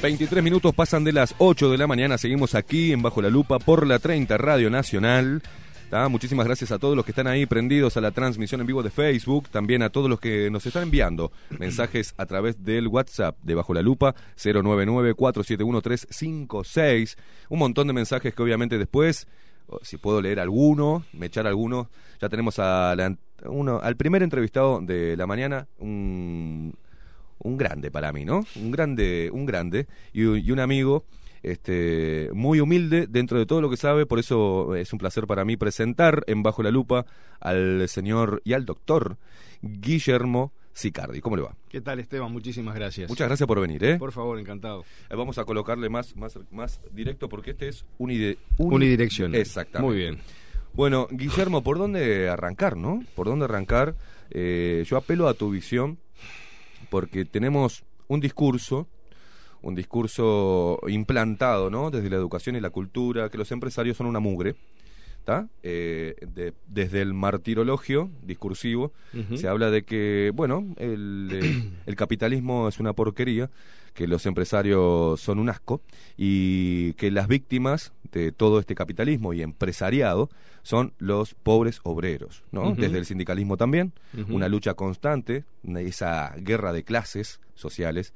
23 minutos pasan de las 8 de la mañana, seguimos aquí en Bajo la Lupa por la 30 Radio Nacional. Muchísimas gracias a todos los que están ahí prendidos a la transmisión en vivo de Facebook, también a todos los que nos están enviando mensajes a través del WhatsApp de Bajo la Lupa 099-471-356. Un montón de mensajes que obviamente después, si puedo leer alguno, me echar alguno, ya tenemos al primer entrevistado de la mañana, un un grande para mí, ¿no? Un grande, un grande y, un amigo este, muy humilde dentro de todo lo que sabe, por eso es un placer para mí presentar en Bajo la Lupa al señor y al doctor Guillermo Sicardi. ¿Cómo le va? ¿Qué tal, Esteban? Muchísimas gracias. Muchas gracias por venir, ¿eh? Por favor, encantado. Eh, vamos a colocarle más, más, más directo porque este es unide, unidirección. Exactamente. Muy bien. Bueno, Guillermo, ¿por dónde arrancar, no? ¿Por dónde arrancar? Eh, yo apelo a tu visión porque tenemos un discurso, un discurso implantado, ¿no? Desde la educación y la cultura, que los empresarios son una mugre, ¿está? Eh, desde el martirologio discursivo se habla de que, bueno, el, el capitalismo es una porquería, que los empresarios son un asco y que las víctimas de todo este capitalismo y empresariado son los pobres obreros, ¿no? Desde el sindicalismo también, una lucha constante, esa guerra de clases sociales.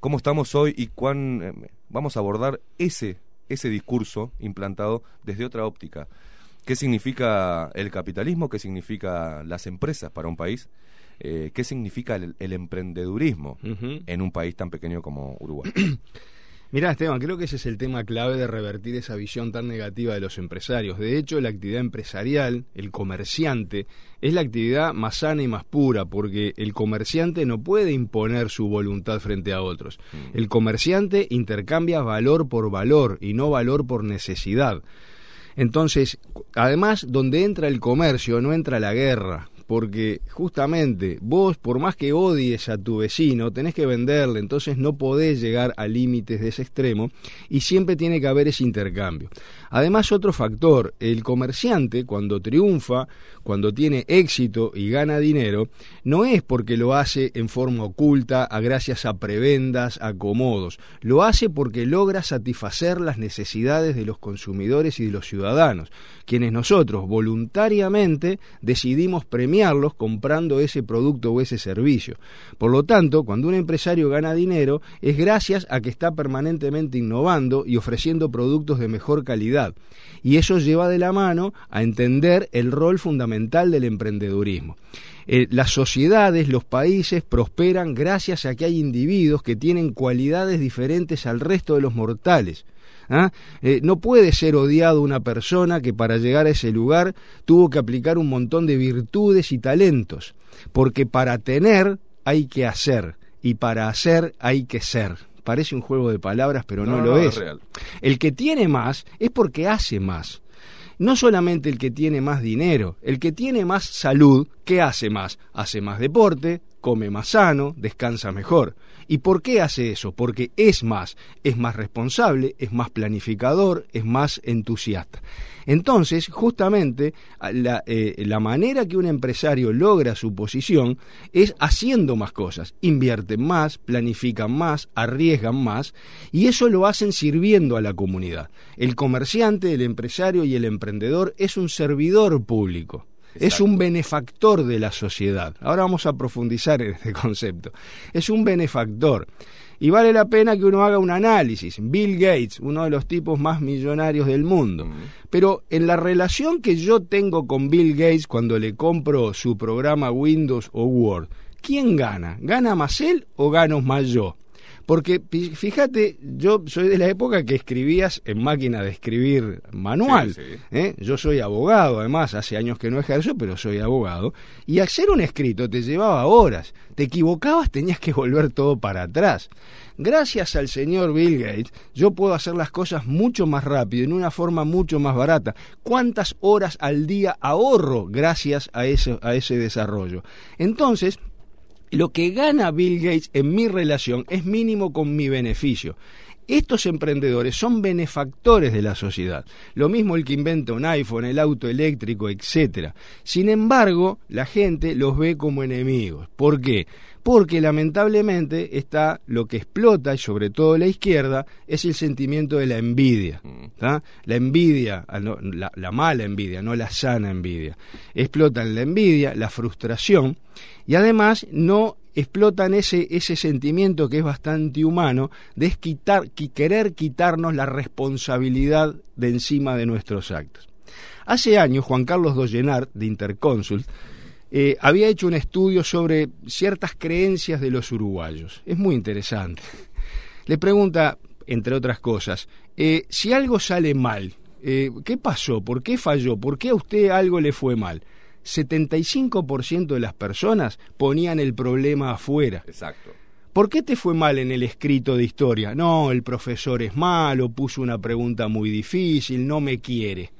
¿Cómo estamos hoy y cuán eh, vamos a abordar ese ese discurso implantado desde otra óptica? ¿Qué significa el capitalismo? ¿Qué significa las empresas para un país? Eh, ¿Qué significa el, emprendedurismo en un país tan pequeño como Uruguay? Mirá, Esteban, creo que ese es el tema clave de revertir esa visión tan negativa de los empresarios. De hecho, la actividad empresarial, el comerciante, es la actividad más sana y más pura, porque el comerciante no puede imponer su voluntad frente a otros. Mm. El comerciante intercambia valor por valor y no valor por necesidad. Entonces, además, donde entra el comercio no entra la guerra, porque justamente vos, por más que odies a tu vecino, tenés que venderle, entonces no podés llegar a límites de ese extremo y siempre tiene que haber ese intercambio. Además, otro factor, el comerciante cuando triunfa, cuando tiene éxito y gana dinero, no es porque lo hace en forma oculta, a gracias a prebendas, acomodos, lo hace porque logra satisfacer las necesidades de los consumidores y de los ciudadanos, quienes nosotros voluntariamente decidimos premiar comprando ese producto o ese servicio. Por lo tanto, cuando un empresario gana dinero es gracias a que está permanentemente innovando y ofreciendo productos de mejor calidad. Y eso lleva de la mano a entender el rol fundamental del emprendedurismo. Eh, las sociedades, los países prosperan gracias a que hay individuos que tienen cualidades diferentes al resto de los mortales. ¿ah? Eh, no puede ser odiado una persona que para llegar a ese lugar tuvo que aplicar un montón de virtudes y talentos, porque para tener hay que hacer y para hacer hay que ser. Parece un juego de palabras, pero no, lo es. El que tiene más es porque hace más. No solamente el que tiene más dinero, el que tiene más salud, ¿qué hace más? Hace más deporte, come más sano, descansa mejor. ¿Y por qué hace eso? Porque es más, es más responsable, es más planificador, es más entusiasta. Entonces, justamente, la, eh, la, manera que un empresario logra su posición es haciendo más cosas. Invierten más, planifican más, arriesgan más, y eso lo hacen sirviendo a la comunidad. El comerciante, el empresario y el emprendedor es un servidor público es un benefactor de la sociedad. Ahora vamos a profundizar en este concepto. Es un benefactor. Y vale la pena que uno haga un análisis. Bill Gates, uno de los tipos más millonarios del mundo. Pero en la relación que yo tengo con Bill Gates cuando le compro su programa Windows o Word, ¿quién gana? ¿Gana más él o gano más yo? Porque fíjate, yo soy de la época que escribías en máquina de escribir manual. ¿eh? Yo soy abogado, además, hace años que no ejerzo, pero soy abogado. Y hacer un escrito te llevaba horas. Te equivocabas, tenías que volver todo para atrás. Gracias al señor Bill Gates, yo puedo hacer las cosas mucho más rápido, en una forma mucho más barata. ¿Cuántas horas al día ahorro gracias a, eso, a ese desarrollo? Entonces, lo que gana Bill Gates en mi relación es mínimo con mi beneficio. Estos emprendedores son benefactores de la sociedad. Lo mismo el que inventa un iPhone, el auto eléctrico, etc. Sin embargo, la gente los ve como enemigos. ¿Por qué? Porque lamentablemente está lo que explota, y sobre todo la izquierda, es el sentimiento de la envidia. Mm. La envidia, la, la, mala envidia, no la sana envidia. Explotan la envidia, la frustración, y además no explotan ese, ese sentimiento que es bastante humano de quitar, querer quitarnos la responsabilidad de encima de nuestros actos. Hace años, Juan Carlos Dollenart, de Interconsult, eh, había hecho un estudio sobre ciertas creencias de los uruguayos. Es muy interesante. Le pregunta, entre otras cosas, eh, si algo sale mal, eh, ¿qué pasó? ¿Por qué falló? ¿Por qué a usted algo le fue mal? 75% de las personas ponían el problema afuera. Exacto. ¿Por qué te fue mal en el escrito de historia? No, el profesor es malo, puso una pregunta muy difícil, no me quiere.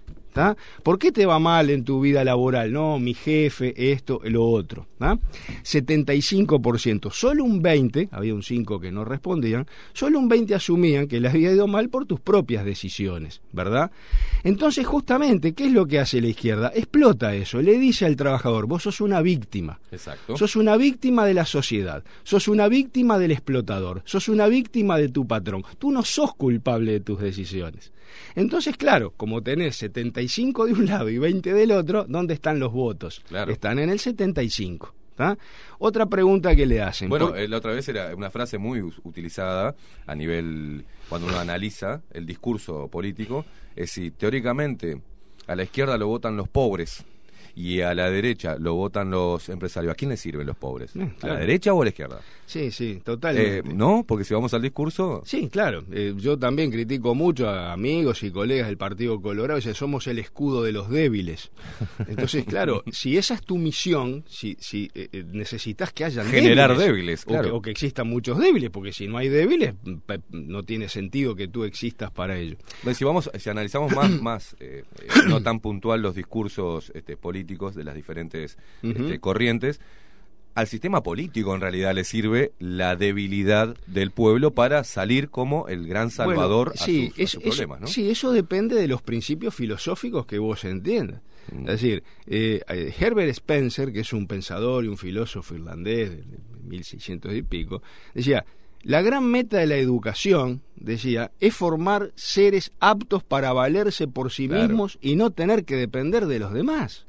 ¿Por qué te va mal en tu vida laboral? No, mi jefe, esto, lo otro. 75%, solo un 20, había un 5 que no respondían, solo un 20 asumían que les había ido mal por tus propias decisiones, ¿verdad? Entonces, justamente, ¿qué es lo que hace la izquierda? Explota eso, le dice al trabajador, vos sos una víctima. Exacto. Sos una víctima de la sociedad, sos una víctima del explotador, sos una víctima de tu patrón. Tú no sos culpable de tus decisiones. Entonces, claro, como tenés 75 de un lado y 20 del otro, ¿dónde están los votos? Están en el 75. Otra pregunta que le hacen. Bueno, eh, la otra vez era una frase muy utilizada a nivel, cuando uno analiza el discurso político, es si teóricamente a la izquierda lo votan los pobres y a la derecha lo votan los empresarios. ¿A quién les sirven los pobres? Eh, ¿A la derecha o a la izquierda? Sí, sí, totalmente. Eh, ¿No? Porque si vamos al discurso... Sí, claro. Eh, yo también critico mucho a amigos y colegas del Partido Colorado. Dice, somos el escudo de los débiles. Entonces, claro, si esa es tu misión, si, si necesitas que haya Generar débiles, claro. o, que, existan muchos débiles, porque si no hay débiles, no tiene sentido que tú existas para ello. si, vamos, si analizamos más, más no tan puntual los discursos este, políticos, de las diferentes este, corrientes, al sistema político en realidad le sirve la debilidad del pueblo para salir como el gran salvador a, sus, problemas, ¿no? Sí, eso depende de los principios filosóficos que vos entiendas. Mm. Es decir, eh, eh, Herbert Spencer, que es un pensador y un filósofo irlandés de 1600 y pico, decía, la gran meta de la educación, decía, es formar seres aptos para valerse por sí mismos y no tener que depender de los demás.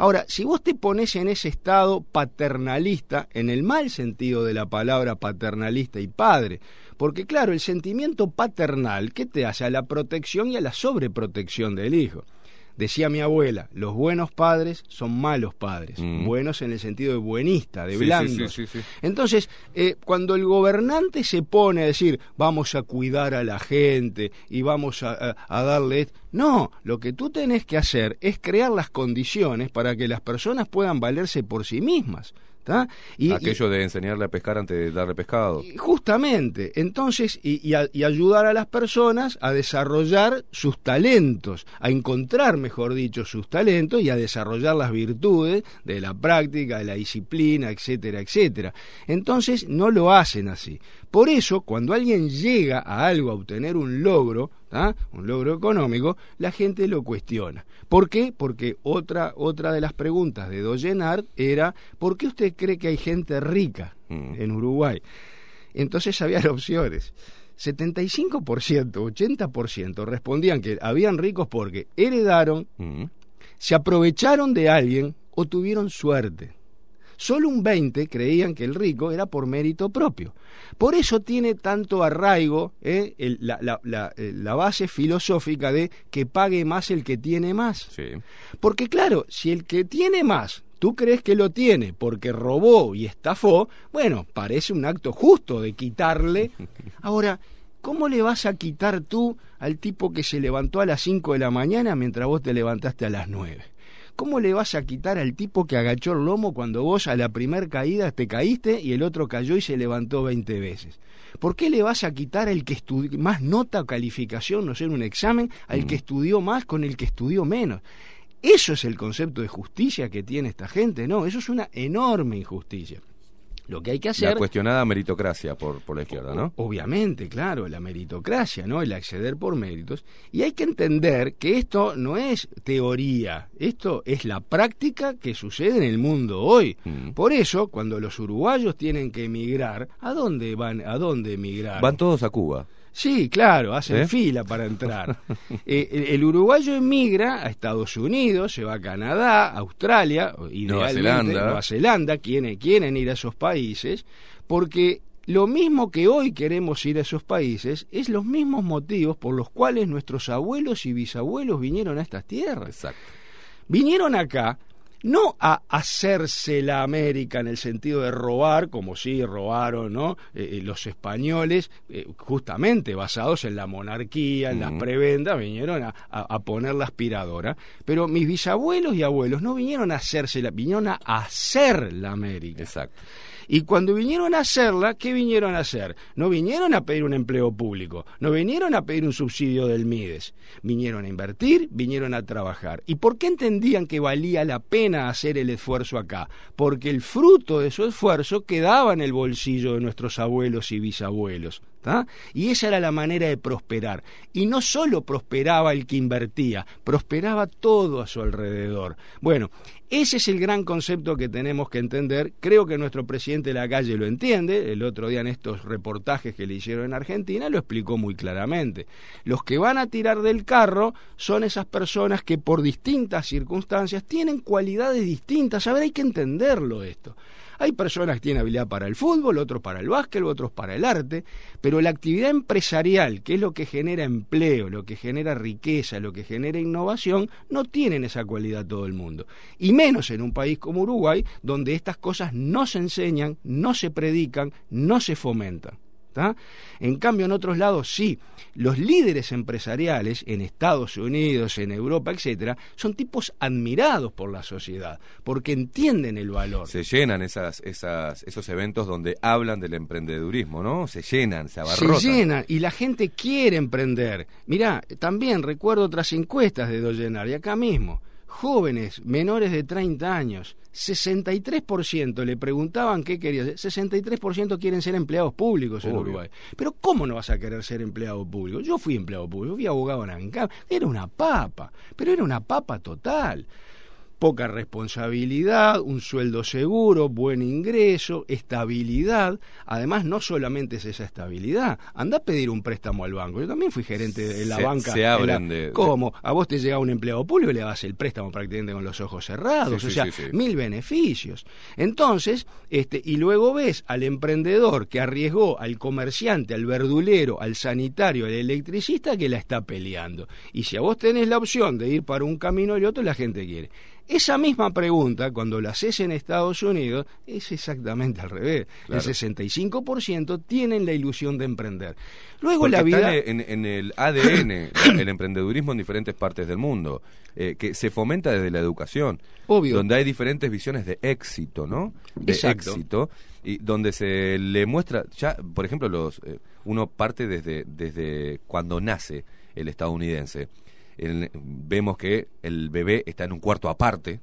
Ahora, si vos te pones en ese estado paternalista, en el mal sentido de la palabra paternalista y padre, porque claro, el sentimiento paternal, ¿qué te hace? A la protección y a la sobreprotección del hijo. Decía mi abuela, los buenos padres son malos padres, mm. buenos en el sentido de buenista, de blandos. Entonces, eh, cuando el gobernante se pone a decir, vamos a cuidar a la gente y vamos a, a darle... No, lo que tú tenés que hacer es crear las condiciones para que las personas puedan valerse por sí mismas. Y, Aquello de enseñarle a pescar antes de darle pescado. Justamente, entonces, y, ayudar a las personas a desarrollar sus talentos, a encontrar, mejor dicho, sus talentos y a desarrollar las virtudes de la práctica, de la disciplina, etcétera, etcétera. Entonces, no lo hacen así. Por eso, cuando alguien llega a algo, a obtener un logro, un logro económico, la gente lo cuestiona. ¿Por qué? Porque otra, otra de las preguntas de Doyenard era, ¿por qué usted cree que hay gente rica mm. en Uruguay? Entonces había opciones. 75%, 80% respondían que habían ricos porque heredaron, mm. se aprovecharon de alguien o tuvieron suerte. Solo un 20 creían que el rico era por mérito propio. Por eso tiene tanto arraigo eh, eh, la, base filosófica de que pague más el que tiene más. Porque claro, si el que tiene más tú crees que lo tiene porque robó y estafó, bueno, parece un acto justo de quitarle. Ahora, ¿cómo le vas a quitar tú al tipo que se levantó a las 5 de la mañana mientras vos te levantaste a las 9? ¿Cómo le vas a quitar al tipo que agachó el lomo cuando vos a la primer caída te caíste y el otro cayó y se levantó 20 veces? ¿Por qué le vas a quitar al que estudió más nota o calificación, no sé, en un examen, al que mm. estudió más con el que estudió menos? Eso es el concepto de justicia que tiene esta gente, no, eso es una enorme injusticia. Lo que hay que hacer... La cuestionada meritocracia por, por la izquierda, ¿no? Obviamente, claro, la meritocracia, ¿no? El acceder por méritos. Y hay que entender que esto no es teoría, esto es la práctica que sucede en el mundo hoy. Mm. Por eso, cuando los uruguayos tienen que emigrar, ¿a dónde van? ¿A dónde emigrar? Van todos a Cuba. Sí, claro, hacen ¿Eh? fila para entrar. Eh, el, el uruguayo emigra a Estados Unidos, se va a Canadá, Australia, idealmente, Zelanda. Nueva Zelanda, quieren, quieren ir a esos países, porque lo mismo que hoy queremos ir a esos países es los mismos motivos por los cuales nuestros abuelos y bisabuelos vinieron a estas tierras. Exacto. Vinieron acá no a hacerse la América en el sentido de robar, como sí robaron ¿no? Eh, eh, los españoles, eh, justamente basados en la monarquía, en las Ujú. prebendas, vinieron a, a- a poner la aspiradora. Pero mis bisabuelos y abuelos no vinieron a hacerse vinieron a hacer la América. Exacto. Y cuando vinieron a hacerla, ¿qué vinieron a hacer? No vinieron a pedir un empleo público, no vinieron a pedir un subsidio del MIDES, vinieron a invertir, vinieron a trabajar. ¿Y por qué entendían que valía la pena hacer el esfuerzo acá? Porque el fruto de su esfuerzo quedaba en el bolsillo de nuestros abuelos y bisabuelos. Y esa era la manera de prosperar. Y no solo prosperaba el que invertía, prosperaba todo a su alrededor. Bueno, ese es el gran concepto que tenemos que entender. Creo que nuestro presidente de la calle lo entiende. El otro día en estos reportajes que le hicieron en Argentina lo explicó muy claramente. Los que van a tirar del carro son esas personas que por distintas circunstancias tienen cualidades distintas. A ver, hay que entenderlo esto. Hay personas que tienen habilidad para el fútbol, otros para el básquet, otros para el arte, pero la actividad empresarial, que es lo que genera empleo, lo que genera riqueza, lo que genera innovación, no tienen esa cualidad todo el mundo. Y menos en un país como Uruguay, donde estas cosas no se enseñan, no se predican, no se fomentan. ¿Tá? En cambio, en otros lados sí. Los líderes empresariales en Estados Unidos, en Europa, etcétera, son tipos admirados por la sociedad, porque entienden el valor. Se llenan esas, esas, esos eventos donde hablan del emprendedurismo, ¿no? Se llenan, se se abarrotan. llenan y la gente quiere emprender. Mirá, también recuerdo otras encuestas de Doyenar y acá mismo. Jóvenes menores de 30 años, 63% le preguntaban qué quería hacer. 63% quieren ser empleados públicos en Obvio. Uruguay. Pero ¿cómo no vas a querer ser empleado público? Yo fui empleado público, fui abogado en ANCAP. Era una papa, pero era una papa total poca responsabilidad, un sueldo seguro, buen ingreso, estabilidad. Además, no solamente es esa estabilidad. Anda a pedir un préstamo al banco. Yo también fui gerente de la Se- banca. se en la- de- ¿Cómo? A vos te llega un empleado público y le das el préstamo prácticamente con los ojos cerrados. Sí, o sí, sea, sí. mil beneficios. Entonces, este, y luego ves al emprendedor que arriesgó al comerciante, al verdulero, al sanitario, al electricista que la está peleando. Y si a vos tenés la opción de ir para un camino y otro, la gente quiere. Esa misma pregunta, cuando la haces en Estados Unidos, es exactamente al revés. Claro. El 65% tienen la ilusión de emprender. Luego Porque la vida... está en, en el ADN el emprendedurismo en diferentes partes del mundo, eh, que se fomenta desde la educación, Obvio. donde hay diferentes visiones de éxito, ¿no? De Exacto. éxito, y donde se le muestra, ya, por ejemplo, los eh, uno parte desde, desde cuando nace el estadounidense. Vemos que el bebé está en un cuarto aparte,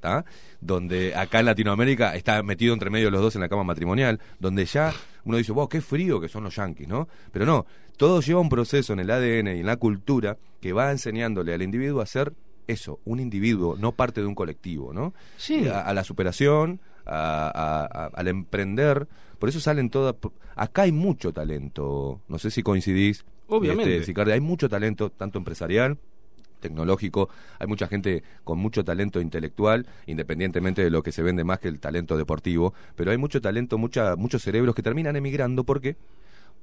¿tá? donde acá en Latinoamérica está metido entre medio de los dos en la cama matrimonial, donde ya uno dice, wow, qué frío que son los yanquis, ¿no? Pero no, todo lleva un proceso en el ADN y en la cultura que va enseñándole al individuo a ser eso, un individuo, no parte de un colectivo, ¿no? Sí. A, a la superación, a- a- al emprender, por eso salen todas... Acá hay mucho talento, no sé si coincidís. Obviamente. este, Sicardi, hay mucho talento, tanto empresarial, tecnológico, hay mucha gente con mucho talento intelectual, independientemente de lo que se vende más que el talento deportivo, pero hay mucho talento, mucha, muchos cerebros que terminan emigrando, ¿por qué?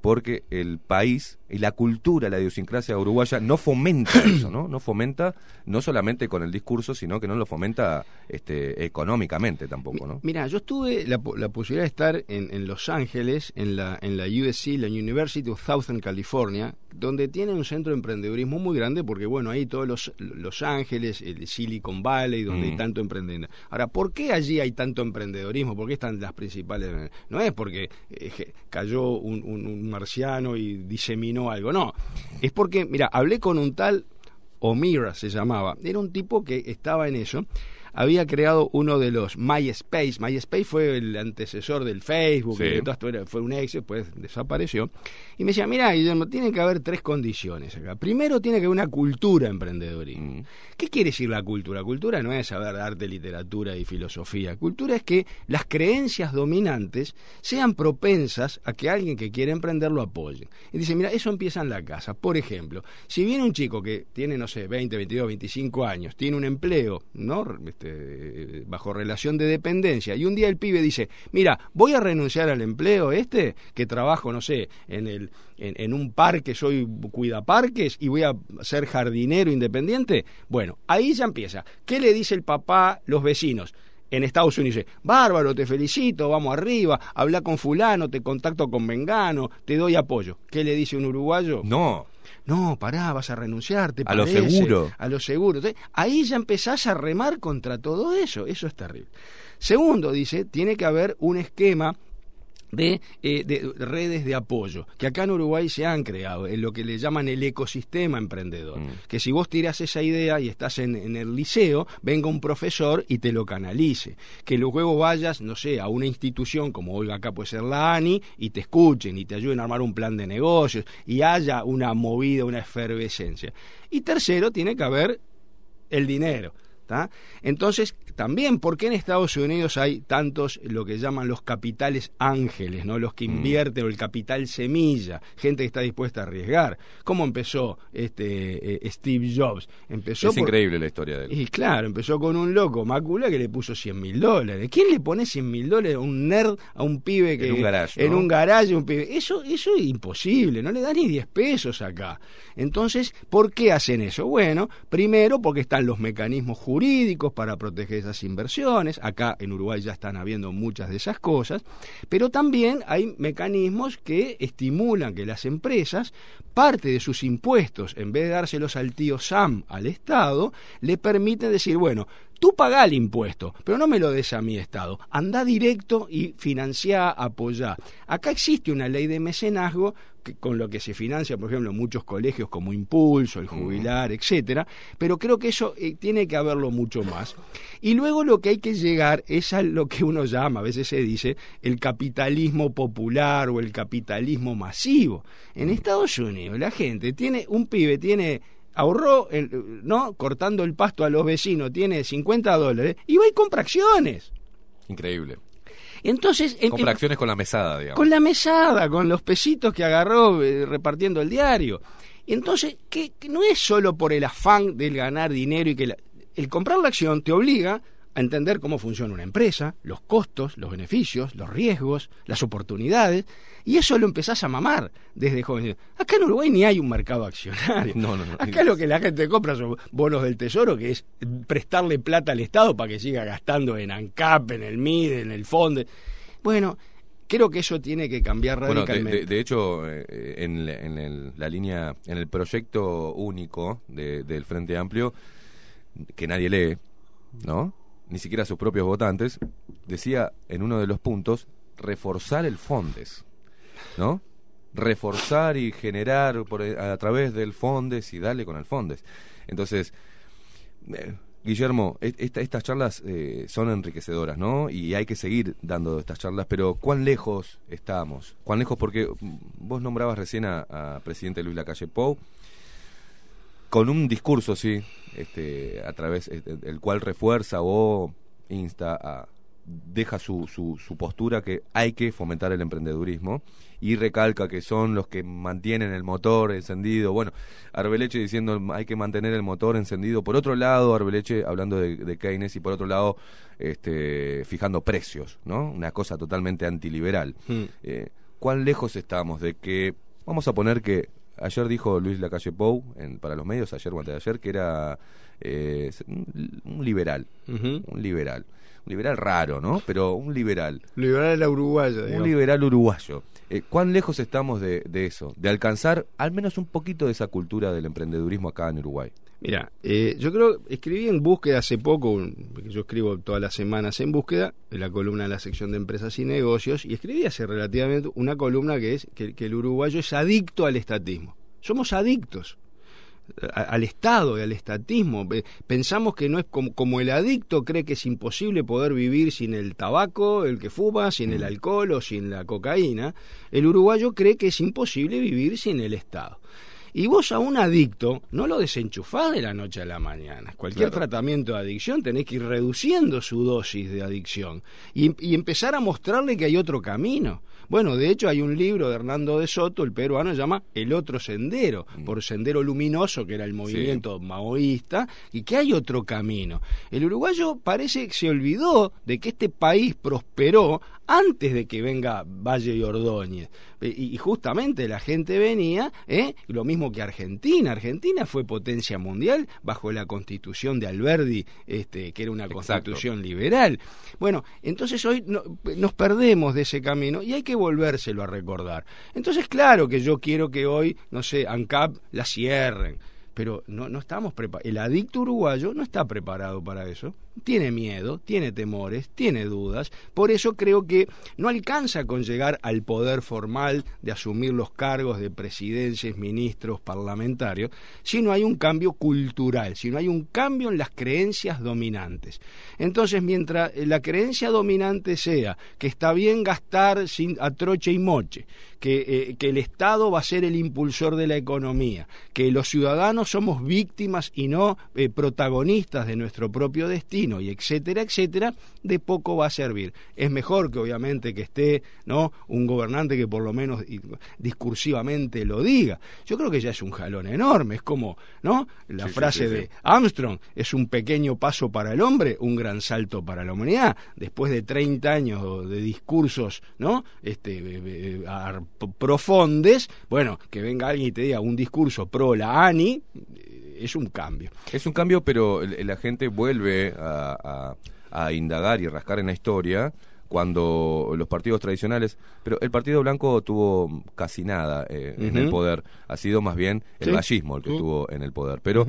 Porque el país y la cultura, la idiosincrasia uruguaya no fomenta eso, ¿no? No fomenta, no solamente con el discurso, sino que no lo fomenta este, económicamente tampoco, ¿no? Mira, yo tuve la, la posibilidad de estar en, en Los Ángeles, en la, en la USC, la University of Southern California, donde tiene un centro de emprendedurismo muy grande, porque bueno, ahí todos los, los Ángeles, el Silicon Valley, donde Mm. hay tanto emprendedor. Ahora, ¿por qué allí hay tanto emprendedorismo? ¿Por qué están las principales? No es porque eh, cayó un, un- un marciano y diseminó algo, no. Es porque, mira, hablé con un tal Omira se llamaba. Era un tipo que estaba en eso. Había creado uno de los MySpace. MySpace fue el antecesor del Facebook, Sí. y de fue un éxito, después desapareció. Y me decía, mira, Guillermo, tiene que haber tres condiciones acá. Primero, tiene que haber una cultura emprendedorismo. Mm. ¿Qué quiere decir la cultura? Cultura no es saber arte, literatura y filosofía. Cultura es que las creencias dominantes sean propensas a que alguien que quiere emprender lo apoye. Y dice, mira, eso empieza en la casa. Por ejemplo, si viene un chico que tiene, no sé, 20, 22, 25 años, tiene un empleo, ¿no? Este, bajo relación de dependencia, y un día el pibe dice, mira, voy a renunciar al empleo este, que trabajo, no sé, en el en, en un parque, soy cuidaparques y voy a ser jardinero independiente. Bueno, ahí ya empieza. ¿Qué le dice el papá, los vecinos? En Estados Unidos bárbaro, te felicito, vamos arriba, habla con fulano, te contacto con Mengano, te doy apoyo. ¿Qué le dice un uruguayo? No, No, pará, vas a renunciar, te A lo seguro. A lo seguro. Entonces, ahí ya empezás a remar contra todo eso. Eso es terrible. Segundo, dice, tiene que haber un esquema de, eh, de redes de apoyo, que acá en Uruguay se han creado, en lo que le llaman el ecosistema emprendedor. Mm. Que si vos tirás esa idea y estás en, en el liceo, venga un profesor y te lo canalice. Que luego vayas, no sé, a una institución como hoy acá puede ser la ANI y te escuchen y te ayuden a armar un plan de negocios y haya una movida, una efervescencia. Y tercero, tiene que haber el dinero. ¿tá? Entonces, también, ¿por qué en Estados Unidos hay tantos, lo que llaman los capitales ángeles, ¿no? los que invierten, o el capital semilla, gente que está dispuesta a arriesgar? ¿Cómo empezó este eh, Steve Jobs? Empezó es por- increíble la historia de él. y claro, empezó con un loco, Macula, que le puso 100 mil dólares. ¿Quién le pone 100 mil dólares a un nerd, a un pibe que... En un garage, En ¿no? un garaje, un pibe. Eso, eso es imposible, no le da ni 10 pesos acá. Entonces, ¿por qué hacen eso? Bueno, primero porque están los mecanismos jurídicos para proteger esas inversiones. Acá en Uruguay ya están habiendo muchas de esas cosas. Pero también hay mecanismos que estimulan que las empresas, parte de sus impuestos, en vez de dárselos al tío Sam, al Estado, le permiten decir, bueno, Tú pagá el impuesto, pero no me lo des a mi Estado. Anda directo y financia, apoyá. Acá existe una ley de mecenazgo que- con lo que se financia, por ejemplo, muchos colegios como Impulso, el Jubilar, etcétera, pero creo que eso eh, tiene que haberlo mucho más. Y luego lo que hay que llegar es a lo que uno llama, a veces se dice, el capitalismo popular o el capitalismo masivo. En Estados Unidos la gente tiene, un pibe tiene ahorró, el- ¿no? Cortando el pasto a los vecinos, tiene 50 dólares y va y compra acciones. Increíble. Entonces, Compra em- acciones con la mesada, digamos. con la mesada, con los pesitos que agarró eh, repartiendo el diario. Entonces, que, que no es solo por el afán del ganar dinero y que la- el comprar la acción te obliga a entender cómo funciona una empresa, los costos, los beneficios, los riesgos, las oportunidades, y eso lo empezás a mamar desde joven. Acá en Uruguay ni hay un mercado accionario. No, no, no. Acá lo que la gente compra son bonos del tesoro, que es prestarle plata al Estado para que siga gastando en ANCAP, en el MID, en el fondo. Bueno, creo que eso tiene que cambiar Bueno, de, radicalmente. de- de hecho, eh, en, la- en el- la línea, en el proyecto único de- del Frente Amplio, que nadie lee, ¿no? Ni siquiera sus propios votantes, decía en uno de los puntos, reforzar el Fondes, ¿no? Reforzar y generar por, a través del Fondes y darle con el Fondes. Entonces, eh, Guillermo, e- esta- estas charlas eh, son enriquecedoras, ¿no? Y hay que seguir dando estas charlas, pero ¿cuán lejos estamos? ¿Cuán lejos? Porque mm, vos nombrabas recién a, a presidente Luis Lacalle Pou, con un discurso, sí, este, a través eh, del cual refuerza o insta a deja su, su, su postura que hay que fomentar el emprendedurismo y recalca que son los que mantienen el motor encendido. Bueno, Arbeleche diciendo hay que mantener el motor encendido. Por otro lado, Arbeleche hablando de, de Keynes y por otro lado, este, fijando precios, ¿no? Una cosa totalmente antiliberal. Mm. Eh, ¿Cuán lejos estamos de que, vamos a poner que ayer dijo Luis Lacalle Pou en, para los medios, ayer o antes de ayer, que era eh, un, liberal, un liberal, un liberal raro, ¿no? Pero un liberal, Liberal la uruguaya, un digamos. liberal uruguayo. Eh, ¿Cuán lejos estamos de, eso? De alcanzar al menos un poquito de esa cultura del emprendedurismo acá en Uruguay. Mira, eh, yo creo, escribí en búsqueda hace poco, yo escribo todas las semanas en búsqueda, en la columna de la sección de empresas y negocios, y escribí hace relativamente una columna que es que, que el uruguayo es adicto al estatismo. Somos adictos. Al Estado y al estatismo. Pensamos que no es como, como, el adicto cree que es imposible poder vivir sin el tabaco, el que fuma, sin el mm. alcohol o sin la cocaína. El uruguayo cree que es imposible vivir sin el Estado. Y vos a un adicto no lo desenchufás de la noche a la mañana. Cualquier tratamiento de adicción tenés que ir reduciendo su dosis de adicción y, y empezar a mostrarle que hay otro camino. Bueno, de hecho hay un libro de Hernando de Soto, el peruano, se llama El otro sendero, mm. por Sendero Luminoso, que era el movimiento maoísta, y que hay otro camino. El uruguayo parece que se olvidó de que este país prosperó antes de que venga Valle y Ordóñez. Eh, y, justamente la gente venía, ¿eh? lo mismo que Argentina. Argentina fue potencia mundial bajo la constitución de Alberdi, este, que era una constitución liberal. Bueno, entonces hoy nos perdemos de ese camino y hay que volvérselo a recordar. Entonces, claro que yo quiero que hoy, no sé, ANCAP la cierren pero no, no estamos preparados. El adicto uruguayo no está preparado para eso. Tiene miedo, tiene temores, tiene dudas. Por eso creo que no alcanza con llegar al poder formal de asumir los cargos de presidencias, ministros, parlamentarios, sino hay un cambio cultural, sino hay un cambio en las creencias dominantes. Entonces, mientras la creencia dominante sea que está bien gastar sin a troche y moche, que, eh, que el Estado va a ser el impulsor de la economía, que los ciudadanos somos víctimas y no eh, protagonistas de nuestro propio destino y etcétera, etcétera, de poco va a servir. Es mejor que obviamente que esté, ¿no? un gobernante que por lo menos discursivamente lo diga. Yo creo que ya es un jalón enorme, es como, ¿no? La frase de Armstrong, es un pequeño paso para el hombre, un gran salto para la humanidad. Después de 30 años de discursos, ¿no? Este eh, eh, profondes, bueno, que venga alguien y te diga un discurso pro la ANI, es un cambio. Es un cambio, pero la gente vuelve a, indagar y rascar en la historia cuando los partidos tradicionales, pero el Partido Blanco tuvo casi nada eh, en el poder, ha sido más bien el gallismo el que estuvo en el poder, pero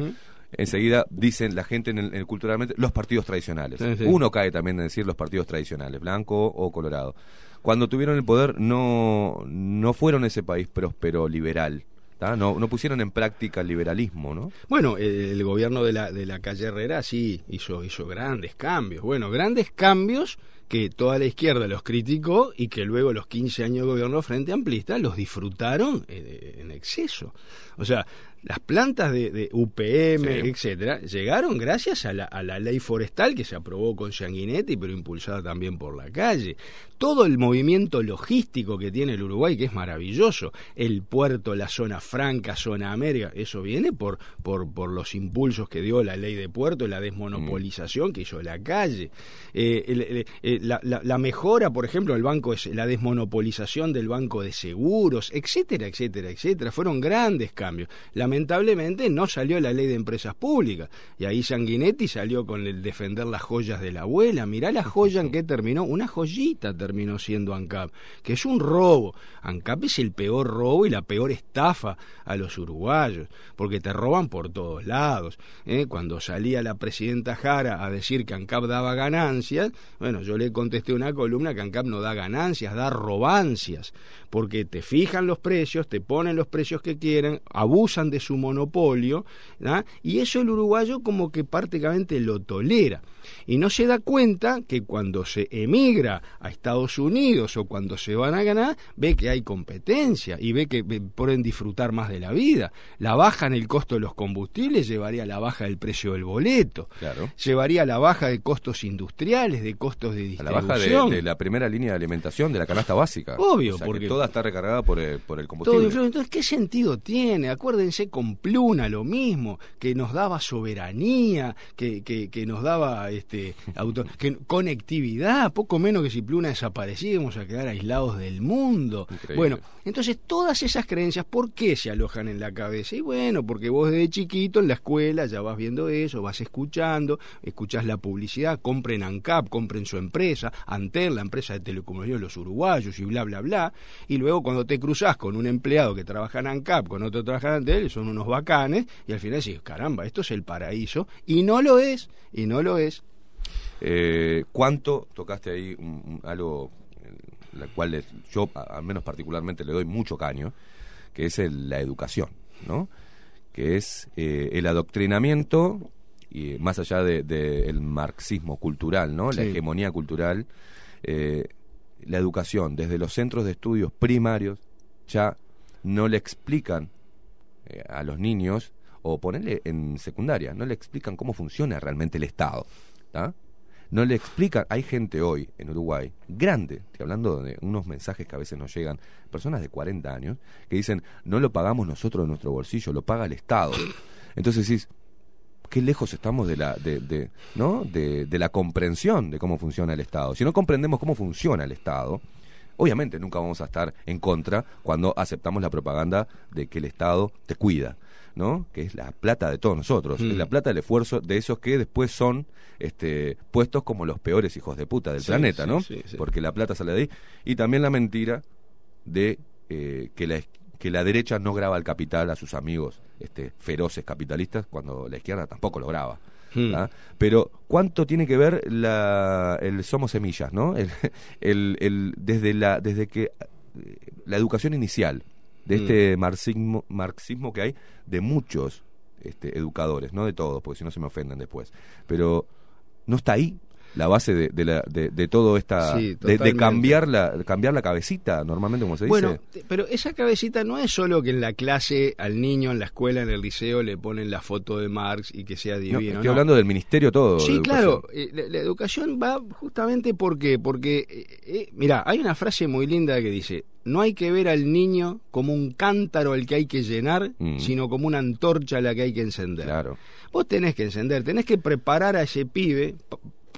enseguida dicen la gente en el, culturalmente los partidos tradicionales. Uno cae también en decir los partidos tradicionales, blanco o colorado. Cuando tuvieron el poder no, no fueron ese país próspero, liberal, no, no pusieron en práctica el liberalismo, ¿no? Bueno, el, gobierno de la, de la calle Herrera sí hizo, hizo grandes cambios. Bueno, grandes cambios que toda la izquierda los criticó y que luego los 15 años de gobierno frente amplista los disfrutaron eh, en exceso. O sea, las plantas de, UPM, etcétera, llegaron gracias a la, a la, ley forestal que se aprobó con Sanguinetti, pero impulsada también por la calle. Todo el movimiento logístico que tiene el Uruguay, que es maravilloso, el puerto, la zona franca, zona América, eso viene por, por, por los impulsos que dio la ley de puerto, la desmonopolización que hizo la calle. Eh, eh, la, la, mejora, por ejemplo, el banco, es la desmonopolización del banco de seguros, etcétera, etcétera, etcétera. Fueron grandes cambios. La lamentablemente no salió la ley de empresas públicas. Y ahí Sanguinetti salió con el defender las joyas de la abuela. Mirá la joya en que terminó. Una joyita terminó siendo ANCAP, que es un robo. ANCAP es el peor robo y la peor estafa a los uruguayos, porque te roban por todos lados. ¿eh? Cuando salía la presidenta Jara a decir que ANCAP daba ganancias, bueno, yo le contesté una columna que ANCAP no da ganancias, da robancias, porque te fijan los precios, te ponen los precios que quieren, abusan de su monopolio, y eso el uruguayo como que prácticamente lo tolera. Y no se da cuenta que cuando se emigra a Estados Unidos o cuando se van a ganar, ve que hay competencia y ve que pueden disfrutar más de la vida. La baja en el costo de los combustibles llevaría a la baja del precio del boleto, llevaría a la baja de costos industriales, de costos de distribución. A la baja de, la primera línea de alimentación, de la canasta básica. Obvio, porque toda está recargada por el, por el combustible. entonces, ¿qué sentido tiene? Acuérdense con Pluna lo mismo, que nos daba soberanía, que, que, que nos daba este, auto, que, conectividad, poco menos que si Pluna desaparecía íbamos a quedar aislados del mundo. Bueno, entonces todas esas creencias, ¿por qué se alojan en la cabeza? Y bueno, porque vos desde chiquito en la escuela ya vas viendo eso, vas escuchando, escuchás la publicidad, compren ANCAP, compren su empresa, Antel, la empresa de telecomunicaciones los uruguayos y bla, bla, bla. Y luego cuando te cruzás con un empleado que trabaja en ANCAP, con otro que trabaja en Antel, son unos bacanes, y al final decís, caramba, esto es el paraíso, y no lo es, y no lo es. Eh, ¿Cuánto tocaste ahí algo la cual yo al menos particularmente le doy mucho caño, que es la educación, ¿no? que es eh, el adoctrinamiento, y más allá del de, el marxismo cultural, ¿no? la Sí. hegemonía cultural, eh, la educación desde los centros de estudios primarios ya no le explican eh, a los niños, o ponerle en secundaria, no le explican cómo funciona realmente el Estado. ¿tá? No le explican, hay gente hoy en Uruguay, grande, estoy hablando de unos mensajes que a veces nos llegan, personas de 40 años, que dicen, no lo pagamos nosotros de nuestro bolsillo, lo paga el Estado. Entonces decís, qué lejos estamos de la, de, de, ¿no? de, de la comprensión de cómo funciona el Estado. Si no comprendemos cómo funciona el Estado, obviamente nunca vamos a estar en contra cuando aceptamos la propaganda de que el Estado te cuida. ¿No? que es la plata de todos nosotros, Mm. es la plata del esfuerzo de esos que después son este, puestos como los peores hijos de puta del Sí, planeta, sí, ¿no? sí. Porque la plata sale de ahí. Y también la mentira de eh, que, la, que la derecha no graba el capital a sus amigos este, feroces capitalistas cuando la izquierda tampoco lo graba. Hmm. ¿ah? Pero ¿cuánto tiene que ver la, el somos semillas, ¿no? El, el, el- desde la desde que eh, la educación inicial de Mm. este marxismo marxismo que hay de muchos este, educadores, no de todos, porque si no se me ofenden después. Pero no está ahí la base de, de, la, de, de todo esta Sí, de, cambiar la cambiar la cabecita normalmente como se Bueno, dice te- pero esa cabecita no es solo que en la clase al niño, en la escuela, en el liceo le ponen la foto de Marx y que sea No, divino. estoy no. hablando del ministerio todo Sí, claro, eh, la, la educación va justamente porque, porque eh, eh, mira, hay una frase muy linda que dice, no hay que ver al niño como un cántaro al que hay que llenar, Mm. sino como una antorcha a la que hay que encender. claro Vos tenés que encender, tenés que preparar a ese pibe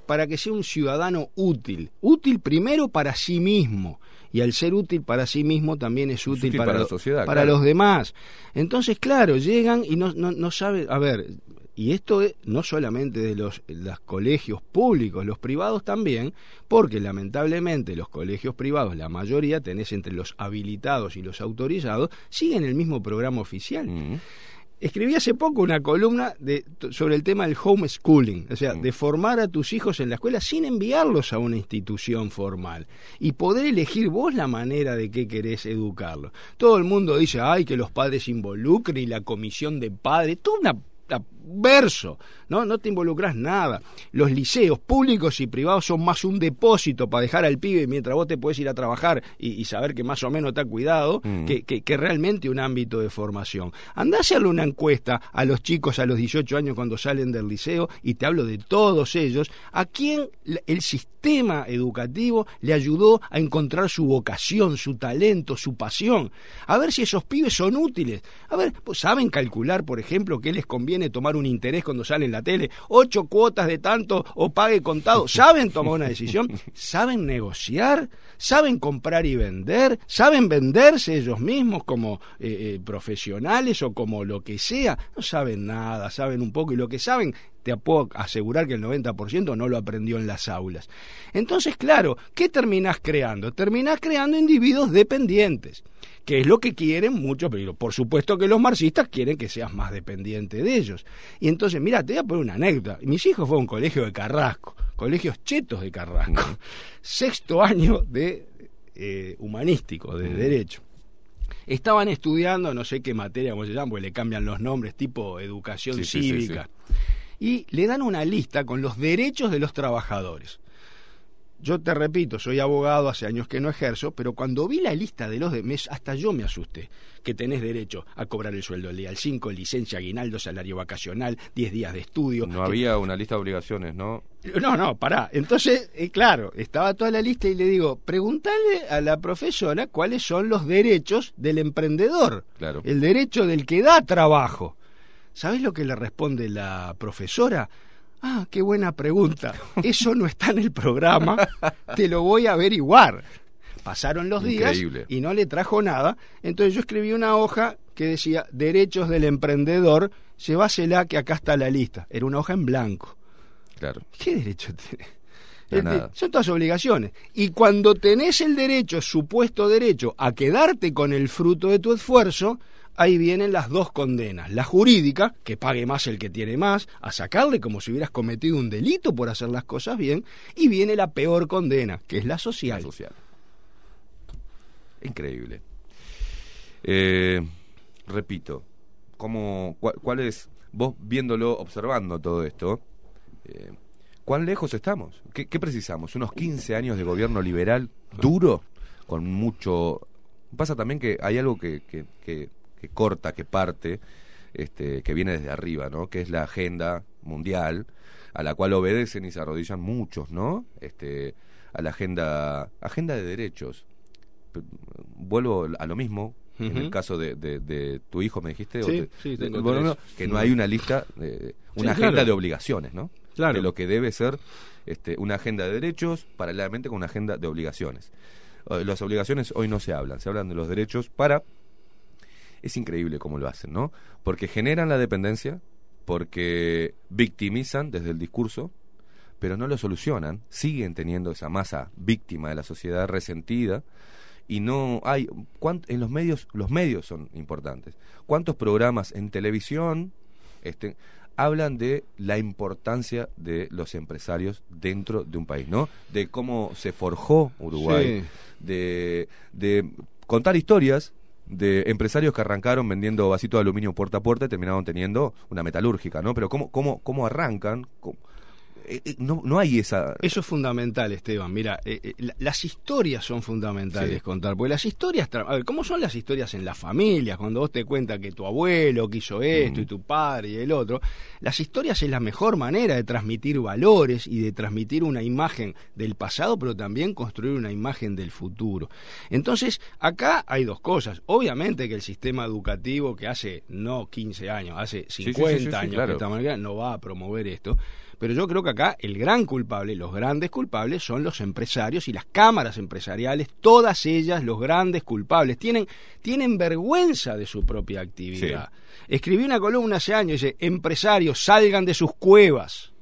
para que sea un ciudadano útil. Útil primero para sí mismo. Y al ser útil para sí mismo también es útil, útil para, para la sociedad, para claro. los demás. Entonces, claro, llegan y no, no, no saben... A ver, y esto es no solamente de los, los colegios públicos, los privados también, porque lamentablemente los colegios privados, la mayoría, tenés entre los habilitados y los autorizados, siguen el mismo programa oficial. Mm. Escribí hace poco una columna de, sobre el tema del homeschooling, o sea, Mm. de formar a tus hijos en la escuela sin enviarlos a una institución formal y poder elegir vos la manera de qué querés educarlos. Todo el mundo dice, ay, que los padres involucren y la comisión de padres, todo una, una verso, ¿no? No te involucras nada. Los liceos públicos y privados son más un depósito para dejar al pibe mientras vos te puedes ir a trabajar y, y saber que más o menos está cuidado, Mm. que, que, que realmente un ámbito de formación. Andá a hacerle una encuesta a los chicos a los 18 años cuando salen del liceo, y te hablo de todos ellos, a quién el sistema educativo le ayudó a encontrar su vocación, su talento, su pasión. A ver si esos pibes son útiles. A ver, pues, ¿saben calcular, por ejemplo, qué les conviene tomar un interés cuando sale en la tele? ¿Ocho cuotas de tanto o pague contado? ¿Saben tomar una decisión? ¿Saben negociar? ¿Saben comprar y vender? ¿Saben venderse ellos mismos como eh, eh, profesionales o como lo que sea? No saben nada, saben un poco y lo que saben te puedo asegurar que el 90% no lo aprendió en las aulas. Entonces, claro, ¿qué terminás creando? Terminás creando individuos dependientes, que es lo que quieren muchos, pero por supuesto que los marxistas quieren que seas más dependiente de ellos. Y entonces, mira, te voy a poner una anécdota. Mis hijos fueron a un colegio de Carrasco, colegios chetos de Carrasco, sexto año de eh, humanístico, de Mm. derecho. Estaban estudiando, no sé qué materia, cómo se llama, porque le cambian los nombres, tipo educación Sí, sí, sí, cívica. Y le dan una lista con los derechos de los trabajadores. Yo te repito, soy abogado, hace años que no ejerzo, pero cuando vi la lista de los de mes, hasta yo me asusté. Que tenés derecho a cobrar el sueldo del día al 5, licencia, aguinaldo, salario vacacional, 10 días de estudio. no que- había una lista de obligaciones no no, no, pará. Entonces, eh, claro, estaba toda la lista y le digo, preguntale a la profesora cuáles son los derechos del emprendedor, claro el derecho del que da trabajo. ¿Sabes lo que le responde la profesora? Ah, qué buena pregunta. Eso no está en el programa, te lo voy a averiguar. Pasaron los días y no le trajo nada. Entonces yo escribí una hoja que decía Derechos del emprendedor, llévasela que acá está la lista. Era una hoja en blanco. claro ¿Qué derecho tiene? Este, son todas obligaciones. Y cuando tenés el derecho, supuesto derecho, a quedarte con el fruto de tu esfuerzo, ahí vienen las dos condenas. La jurídica, que pague más el que tiene más, a sacarle como si hubieras cometido un delito por hacer las cosas bien, y viene la peor condena, que es la social. Social. Increíble. Eh, repito, cómo, cuál, es, vos viéndolo, observando todo esto, eh, ¿cuán lejos estamos? ¿Qué, precisamos? ¿Unos 15 años de gobierno liberal duro? Con mucho... Pasa también que hay algo que, que corta, que parte, este, que viene desde arriba, ¿no? Que es la agenda mundial, a la cual obedecen y se arrodillan muchos, ¿no? Este, a la agenda, agenda de derechos. Vuelvo a lo mismo, en el caso de, de, tu hijo, me dijiste, que no hay una lista, de, una agenda de obligaciones, ¿no? Claro. De lo que debe ser este, una agenda de derechos paralelamente con una agenda de obligaciones. Eh, las obligaciones hoy no se hablan, se hablan de los derechos para... Es increíble cómo lo hacen, ¿no? Porque generan la dependencia, porque victimizan desde el discurso, pero no lo solucionan, siguen teniendo esa masa víctima de la sociedad resentida y no hay en los medios los medios son importantes. ¿Cuántos programas en televisión este, hablan de la importancia de los empresarios dentro de un país, ¿no? De cómo se forjó Uruguay, de, de contar historias de empresarios que arrancaron vendiendo vasitos de aluminio puerta a puerta y terminaron teniendo una metalúrgica, ¿no? Pero cómo, cómo, cómo arrancan, no, no hay esa... Eso es fundamental, Esteban. Mira, eh, las historias son fundamentales contar, porque las historias... A ver, ¿cómo son las historias en las familias? Cuando vos te cuentas que tu abuelo quiso esto y tu padre y el otro. Las historias es la mejor manera de transmitir valores y de transmitir una imagen del pasado, pero también construir una imagen del futuro. Entonces, acá hay dos cosas. Obviamente que el sistema educativo que hace no 15 años, hace 50 años de esta manera, no va a promover esto. Pero yo creo que acá el gran culpable, los grandes culpables son los empresarios y las cámaras empresariales, todas ellas los grandes culpables. Tienen, tienen vergüenza de su propia actividad. Escribí una columna hace años, dice, empresarios, salgan de sus cuevas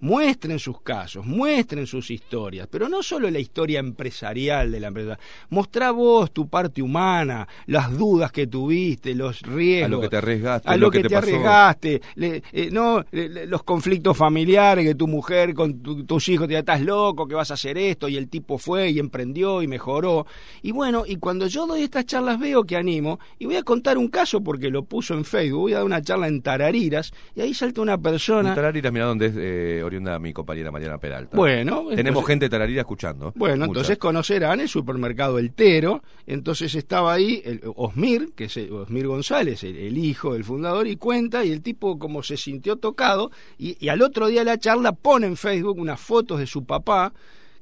muestren sus casos, muestren sus historias, pero no solo la historia empresarial de la empresa. Mostrá vos tu parte humana, las dudas que tuviste, los riesgos. A lo que te arriesgaste. A lo, que, te, arriesgaste. Eh, no, los conflictos familiares, que tu mujer con tus hijos te estás loco, que vas a hacer esto, y el tipo fue y emprendió y mejoró. Y bueno, y cuando yo doy estas charlas veo que animo, y voy a contar un caso porque lo puso en Facebook, voy a dar una charla en Tarariras, y ahí salta una persona... En Tarariras, mira dónde es... Eh, oriunda mi compañera Mariana Peralta. Bueno, tenemos gente tararira escuchando. Bueno, entonces conocerán el supermercado El Tero. Entonces estaba ahí el Osmir, que es Osmir González, el, hijo del fundador, y cuenta, y el tipo como se sintió tocado, y, y al otro día de la charla pone en Facebook unas fotos de su papá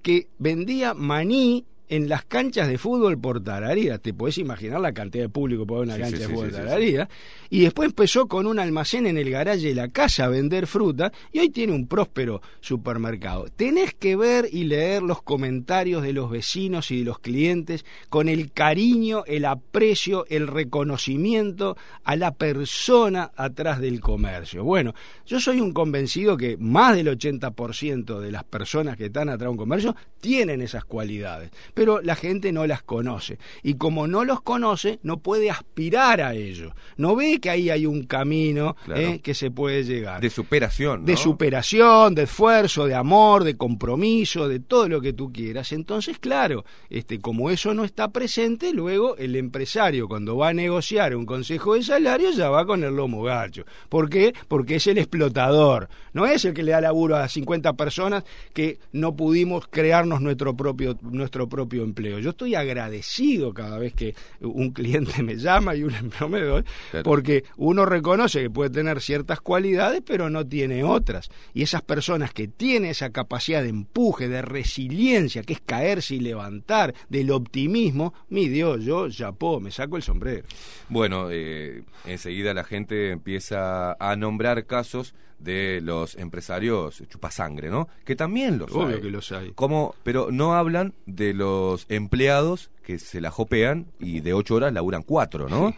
que vendía maní en las canchas de fútbol por Tararira. Te puedes imaginar la cantidad de público por una cancha de fútbol Tararira. Y después empezó con un almacén en el garaje de la casa a vender fruta y hoy tiene un próspero supermercado. Tenés que ver y leer los comentarios de los vecinos y de los clientes con el cariño, el aprecio, el reconocimiento a la persona atrás del comercio. Bueno, yo soy un convencido que más del 80% de las personas que están atrás de un comercio tienen esas cualidades pero la gente no las conoce. Y como no los conoce, no puede aspirar a ello. No ve que ahí hay un camino eh, que se puede llegar. De superación. De superación, de esfuerzo, de amor, de compromiso, de todo lo que tú quieras. Entonces, claro, este, como eso no está presente, luego el empresario cuando va a negociar un consejo de salario ya va con el lomo gacho. ¿Por qué? Porque es el explotador. No es el que le da laburo a 50 personas que no pudimos crearnos nuestro propio, nuestro propio empleo. Yo estoy agradecido cada vez que un cliente me llama y un empleo me doy, porque uno reconoce que puede tener ciertas cualidades, pero no tiene otras. Y esas personas que tienen esa capacidad de empuje, de resiliencia, que es caerse y levantar, del optimismo, mi Dios, yo, puedo me saco el sombrero. Bueno, eh, enseguida la gente empieza a nombrar casos de los empresarios chupasangre, ¿no? Que también los Obvio que los hay. Como, pero no hablan de los empleados que se la jopean y de ocho horas laburan cuatro, ¿no?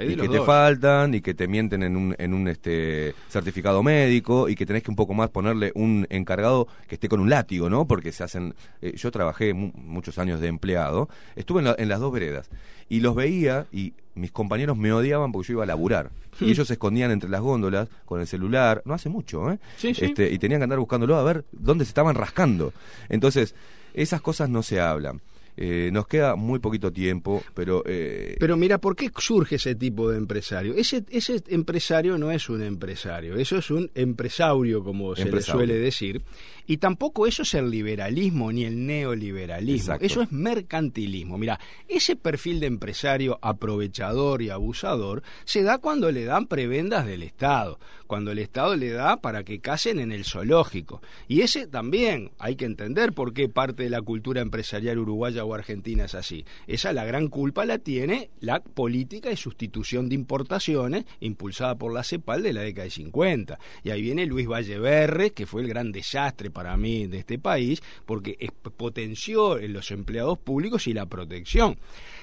y, que te faltan y que te mienten en un, en un este certificado médico y que tenés que un poco más ponerle un encargado que esté con un látigo, ¿no? Porque se hacen... Eh, yo trabajé muchos años de empleado, estuve en, en las dos veredas y los veía y mis compañeros me odiaban porque yo iba a laburar. Y hmm. ellos se escondían entre las góndolas con el celular, no hace mucho, ¿eh? Este, y tenían que andar buscándolo a ver dónde se estaban rascando. Entonces, esas cosas no se hablan. Eh, nos queda muy poquito tiempo, pero... Eh, pero mira, ¿por qué surge ese tipo de empresario? Ese, ese empresario no es un empresario, eso es un empresaurio, como se le suele decir. Y tampoco eso es el liberalismo ni el neoliberalismo, eso es mercantilismo. Mira, ese perfil de empresario aprovechador y abusador se da cuando le dan prebendas del Estado, cuando el Estado le da para que casen en el zoológico. Y ese también hay que entender por qué parte de la cultura empresarial uruguaya argentina es así. Esa la gran culpa la tiene la política de sustitución de importaciones impulsada por la CEPAL de la década de 50. Y ahí viene Luis Valleverre, que fue el gran desastre para mí de este país, porque potenció en los empleados públicos y la protección.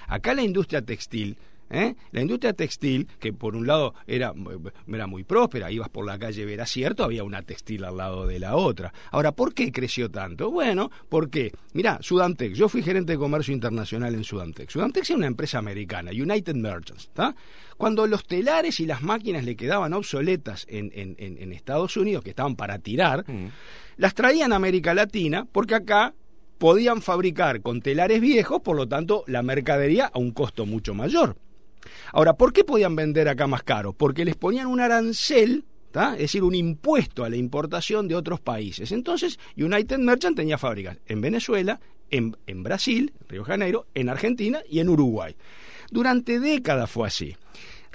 Acá la industria textil ¿Eh? La industria textil, que por un lado era, era muy próspera, ibas por la calle Vera Cierto, había una textil al lado de la otra. Ahora, ¿por qué creció tanto? Bueno, porque, mira, Sudantex, yo fui gerente de comercio internacional en Sudantex. Sudantex es una empresa americana, United Merchants. Cuando los telares y las máquinas le quedaban obsoletas en, en, Estados Unidos, que estaban para tirar, mm. las traían a América Latina, porque acá podían fabricar con telares viejos, por lo tanto, la mercadería a un costo mucho mayor. Ahora, ¿por qué podían vender acá más caro? Porque les ponían un arancel es decir, un impuesto a la importación de otros países. Entonces, United Merchant tenía fábricas en Venezuela, en, Brasil, Río Janeiro, en Argentina y en Uruguay. Durante décadas fue así.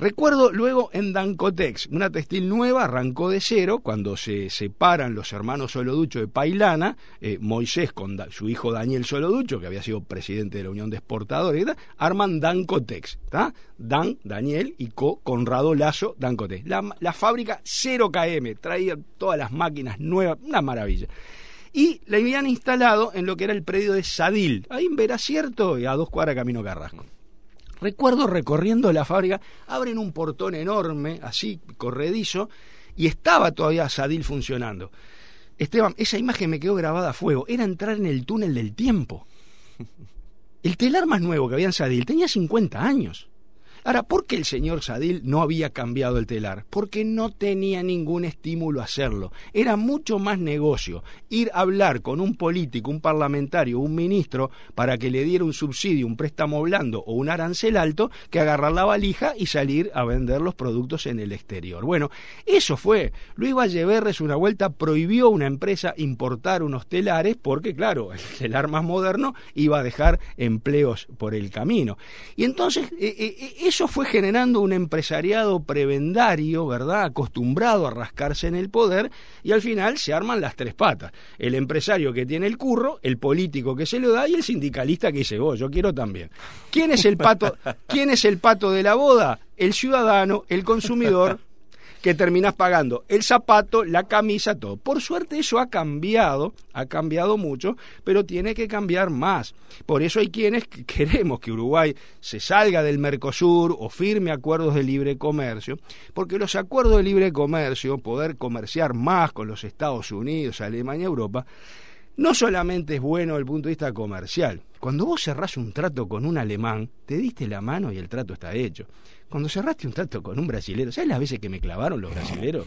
Recuerdo luego en Dancotex, una textil nueva arrancó de cero cuando se separan los hermanos Soloducho de Pailana, eh, Moisés con su hijo Daniel Soloducho, que había sido presidente de la Unión de Exportadores, arman Dancotex, Dan, Daniel y Co, Conrado Lazo, Dancotex. La, la fábrica 0KM, traía todas las máquinas nuevas, una maravilla y la habían instalado en lo que era el predio de Sadil, ahí en Veracierto y a dos cuadras camino Carrasco. Recuerdo recorriendo la fábrica, abren un portón enorme, así, corredizo, y estaba todavía Sadil funcionando. Esteban, esa imagen me quedó grabada a fuego. Era entrar en el túnel del tiempo. El telar más nuevo que había en Sadil tenía 50 años. Ahora, ¿por qué el señor Sadil no había cambiado el telar? Porque no tenía ningún estímulo a hacerlo. Era mucho más negocio ir a hablar con un político, un parlamentario, un ministro para que le diera un subsidio, un préstamo blando o un arancel alto que agarrar la valija y salir a vender los productos en el exterior. Bueno, eso fue. Luis Valleverres una vuelta prohibió a una empresa importar unos telares porque, claro, el telar más moderno iba a dejar empleos por el camino. Y entonces, eh, eh, eso fue generando un empresariado prebendario, ¿verdad? Acostumbrado a rascarse en el poder y al final se arman las tres patas. El empresario que tiene el curro, el político que se lo da y el sindicalista que dice, vos, yo quiero también. ¿Quién es el pato, ¿quién es el pato de la boda? El ciudadano, el consumidor, que terminas pagando el zapato, la camisa, todo. Por suerte eso ha cambiado, ha cambiado mucho, pero tiene que cambiar más. Por eso hay quienes queremos que Uruguay se salga del Mercosur o firme acuerdos de libre comercio, porque los acuerdos de libre comercio, poder comerciar más con los Estados Unidos, Alemania, Europa, no solamente es bueno desde el punto de vista comercial. Cuando vos cerrás un trato con un alemán, te diste la mano y el trato está hecho. Cuando cerraste un trato con un brasilero, ¿sabes las veces que me clavaron los brasileros?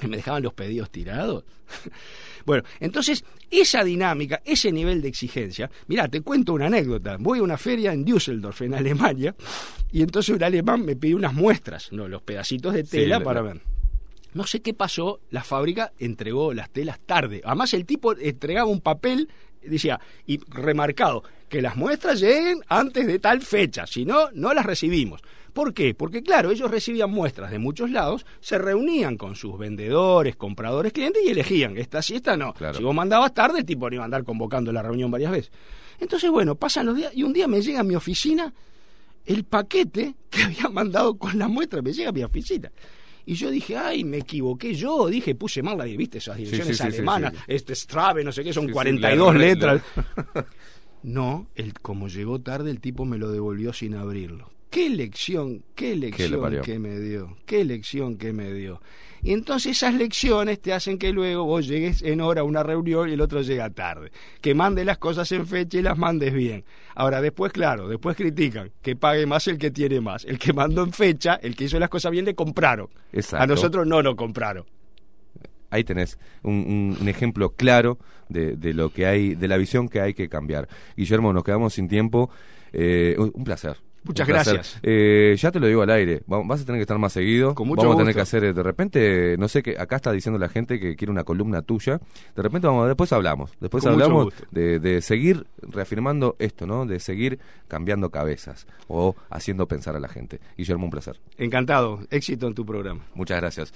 Que me dejaban los pedidos tirados. bueno, entonces, esa dinámica, ese nivel de exigencia. Mirá, te cuento una anécdota. Voy a una feria en Düsseldorf, en Alemania, y entonces un alemán me pidió unas muestras, no, los pedacitos de tela para ver. No sé qué pasó, la fábrica entregó las telas tarde. Además, el tipo entregaba un papel, decía, y remarcado, que las muestras lleguen antes de tal fecha, si no, no las recibimos. ¿Por qué? Porque claro, ellos recibían muestras de muchos lados, se reunían con sus vendedores, compradores, clientes y elegían, esta sí, esta no. Si vos mandabas tarde, el tipo no iba a andar convocando la reunión varias veces. Entonces, bueno, pasan los días y un día me llega a mi oficina el paquete que había mandado con la muestra, me llega a mi oficina. Y yo dije, ay, me equivoqué yo, dije, puse mal la viste esas direcciones alemanas, este Strave, no sé qué, son 42 letras. no, el, como llegó tarde, el tipo me lo devolvió sin abrirlo. Qué lección, qué lección que me dio, qué lección que me dio. Y entonces esas lecciones te hacen que luego vos llegues en hora a una reunión y el otro llega tarde. Que mande las cosas en fecha y las mandes bien. Ahora, después, claro, después critican que pague más el que tiene más. El que mandó en fecha, el que hizo las cosas bien, le compraron. A nosotros no nos compraron. ahí tenés un, un, ejemplo claro de, de, lo que hay, de la visión que hay que cambiar. Guillermo, nos quedamos sin tiempo. Eh, un placer. Muchas gracias. Eh, ya te lo digo al aire, vas a tener que estar más seguido. vamos a tener que hacer, de repente, no sé, que acá está diciendo la gente que quiere una columna tuya. De repente, vamos, después hablamos. Después hablamos de, de, seguir reafirmando esto, ¿no? De seguir cambiando cabezas o haciendo pensar a la gente. Guillermo, un placer. Encantado. Éxito en tu programa. Muchas gracias.